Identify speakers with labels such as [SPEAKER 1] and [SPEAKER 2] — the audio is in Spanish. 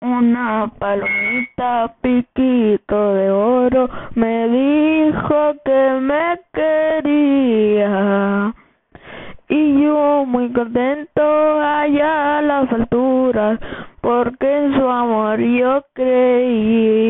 [SPEAKER 1] Una palomita piquito de oro me dijo que me quería. Y yo muy contento allá a las alturas, porque en su amor yo creía.